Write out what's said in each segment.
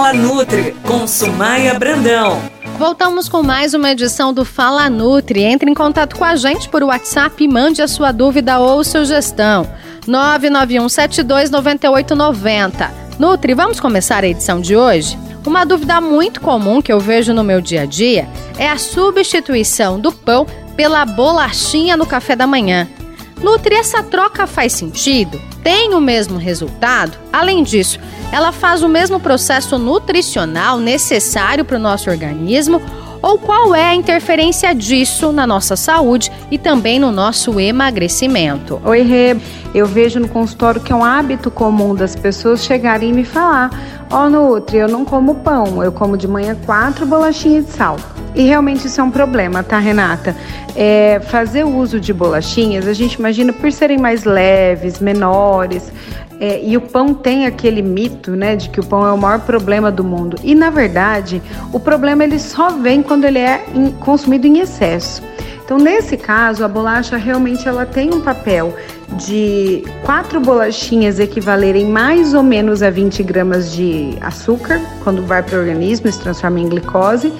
Fala Nutri com Sumaia Brandão. Voltamos com mais uma edição do Fala Nutri. Entre em contato com a gente por WhatsApp e mande a sua dúvida ou sugestão. 991729890. Nutri, vamos começar a edição de hoje? Uma dúvida muito comum que eu vejo no meu dia a dia é a substituição do pão pela bolachinha no café da manhã. Nutri, essa troca faz sentido? Tem o mesmo resultado? Além disso, ela faz o mesmo processo nutricional necessário para o nosso organismo? Ou qual é a interferência disso na nossa saúde e também no nosso emagrecimento? Oi, Rê. Eu vejo no consultório que é um hábito comum das pessoas chegarem e me falar: Ó, oh, Nutri, eu não como pão, eu como de manhã quatro bolachinhas de sal. E realmente isso é um problema, tá, Renata? É, fazer uso de bolachinhas, a gente imagina por serem mais leves, menores, é, e o pão tem aquele mito, né, de que o pão é o maior problema do mundo. E na verdade, o problema ele só vem quando ele é consumido em excesso. Então, nesse caso, a bolacha realmente ela tem um papel de quatro bolachinhas equivalerem mais ou menos a 20 gramas de açúcar, quando vai para o organismo e se transforma em glicose,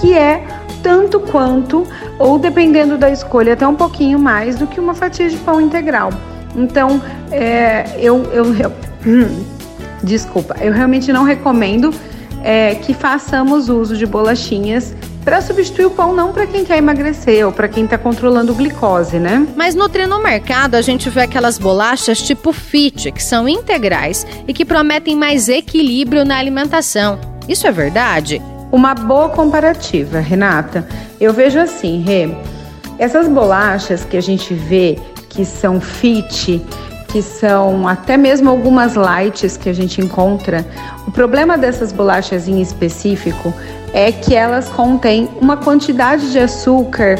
que é tanto quanto, ou dependendo da escolha, até um pouquinho mais do que uma fatia de pão integral. Então, é, eu, eu, eu desculpa, eu realmente não recomendo é, que façamos uso de bolachinhas para substituir o pão não para quem quer emagrecer ou para quem está controlando glicose, né? Mas no no mercado a gente vê aquelas bolachas tipo fit, que são integrais e que prometem mais equilíbrio na alimentação. Isso é verdade? Uma boa comparativa, Renata. Eu vejo assim, Rê, essas bolachas que a gente vê que são fit, que são até mesmo algumas lights que a gente encontra. O problema dessas bolachas em específico é que elas contêm uma quantidade de açúcar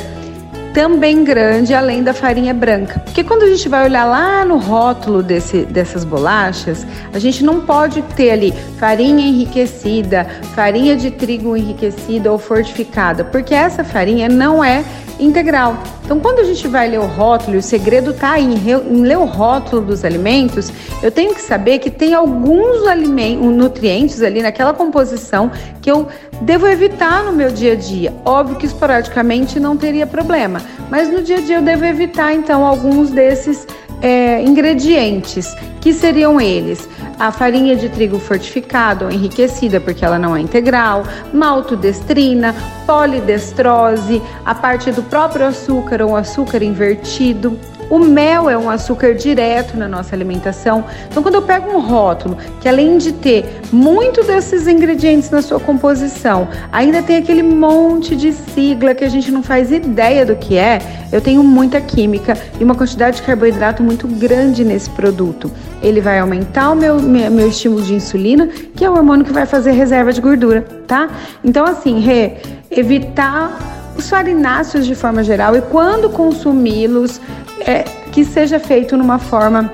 também grande além da farinha branca. Porque quando a gente vai olhar lá no rótulo desse, dessas bolachas, a gente não pode ter ali farinha enriquecida, farinha de trigo enriquecida ou fortificada, porque essa farinha não é integral. Então, quando a gente vai ler o rótulo, o segredo está em, em ler o rótulo dos alimentos, eu tenho que saber que tem alguns alimentos, nutrientes ali naquela composição que eu devo evitar no meu dia a dia. Óbvio que esporadicamente não teria problema, mas no dia a dia eu devo evitar então alguns desses é, ingredientes, que seriam eles: a farinha de trigo fortificada ou enriquecida, porque ela não é integral, maltodestrina, polidestrose, a parte do próprio açúcar ou açúcar invertido, o mel é um açúcar direto na nossa alimentação. Então, quando eu pego um rótulo que além de ter muito desses ingredientes na sua composição, ainda tem aquele monte de sigla que a gente não faz ideia do que é, eu tenho muita química e uma quantidade de carboidrato muito grande nesse produto. Ele vai aumentar o meu, meu estímulo de insulina, que é o hormônio que vai fazer reserva de gordura, tá? Então, assim, Rê, evitar os farináceos de forma geral e quando consumi-los, é, que seja feito numa forma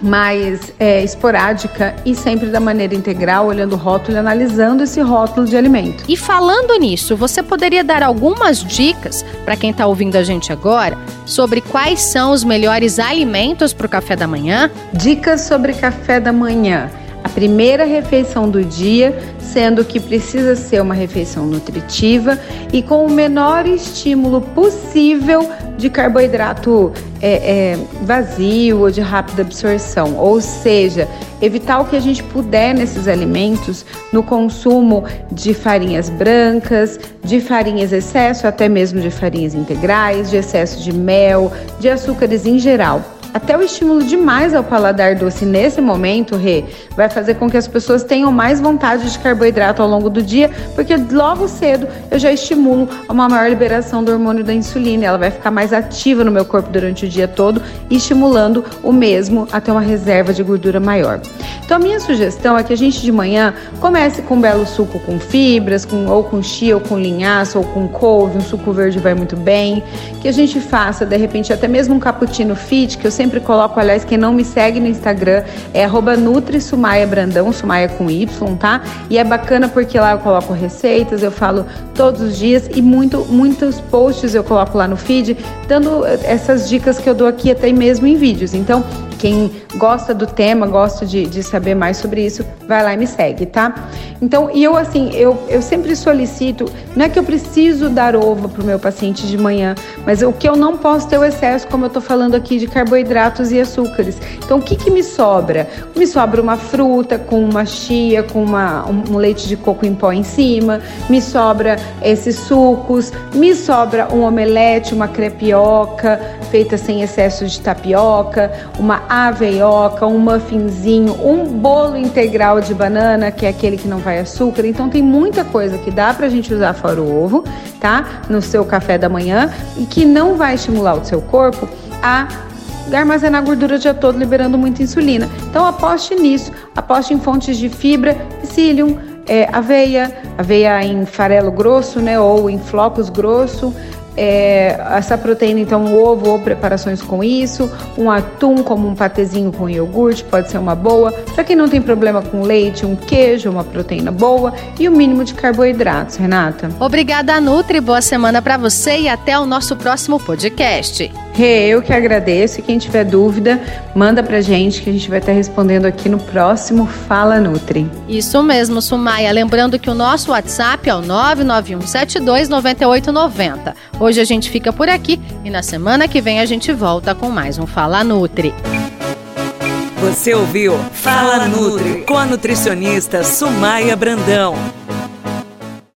mais é, esporádica e sempre da maneira integral, olhando o rótulo e analisando esse rótulo de alimento. E falando nisso, você poderia dar algumas dicas para quem está ouvindo a gente agora sobre quais são os melhores alimentos para o café da manhã? Dicas sobre café da manhã. A primeira refeição do dia, sendo que precisa ser uma refeição nutritiva e com o menor estímulo possível de carboidrato é, é, vazio ou de rápida absorção, ou seja, evitar o que a gente puder nesses alimentos no consumo de farinhas brancas, de farinhas excesso, até mesmo de farinhas integrais, de excesso de mel, de açúcares em geral. Até o estímulo demais ao paladar doce nesse momento, Rê, vai fazer com que as pessoas tenham mais vontade de carboidrato ao longo do dia, porque logo cedo eu já estimulo uma maior liberação do hormônio da insulina. Ela vai ficar mais ativa no meu corpo durante o dia todo, estimulando o mesmo a ter uma reserva de gordura maior. Então, a minha sugestão é que a gente de manhã comece com um belo suco com fibras, com, ou com chia, ou com linhaça, ou com couve, um suco verde vai muito bem. Que a gente faça, de repente, até mesmo um cappuccino fit, que eu sempre coloco, aliás, quem não me segue no Instagram é arroba Nutri Sumaia Brandão, Sumaia com Y, tá? E é bacana porque lá eu coloco receitas, eu falo todos os dias e muito, muitos posts eu coloco lá no feed, dando essas dicas que eu dou aqui até mesmo em vídeos. Então, Quem gosta do tema, gosta de, de saber mais sobre isso, vai lá e me segue, tá? Então, e eu assim, eu, eu sempre solicito, não é que eu preciso dar ovo para o meu paciente de manhã, mas o que eu não posso ter o excesso, como eu tô falando aqui, de carboidratos e açúcares. Então, o que, que me sobra? Me sobra uma fruta com uma chia, com uma, um leite de coco em pó em cima, me sobra esses sucos, me sobra um omelete, uma crepioca feita sem excesso de tapioca, uma aveioca, um muffinzinho, um bolo integral de banana, que é aquele que não vai açúcar. Então tem muita coisa que dá pra gente usar fora o ovo, tá? No seu café da manhã e que não vai estimular o seu corpo a armazenar gordura o dia todo, liberando muita insulina. Então aposte nisso, aposte em fontes de fibra, psyllium, é, aveia, aveia em farelo grosso, né, ou em flocos grosso, é, essa proteína, então, um ovo ou preparações com isso, um atum como um patezinho com iogurte pode ser uma boa. Para quem não tem problema com leite, um queijo, uma proteína boa e o mínimo de carboidratos, Renata. Obrigada, Nutri. Boa semana para você e até o nosso próximo podcast. Rê, eu que agradeço e quem tiver dúvida, manda pra gente que a gente vai estar respondendo aqui no próximo Fala Nutri. Isso mesmo, Sumaia. Lembrando que o nosso WhatsApp é o 991729890. Hoje a gente fica por aqui e na semana que vem a gente volta com mais um Fala Nutri. Você ouviu Fala Nutri com a nutricionista Sumaia Brandão.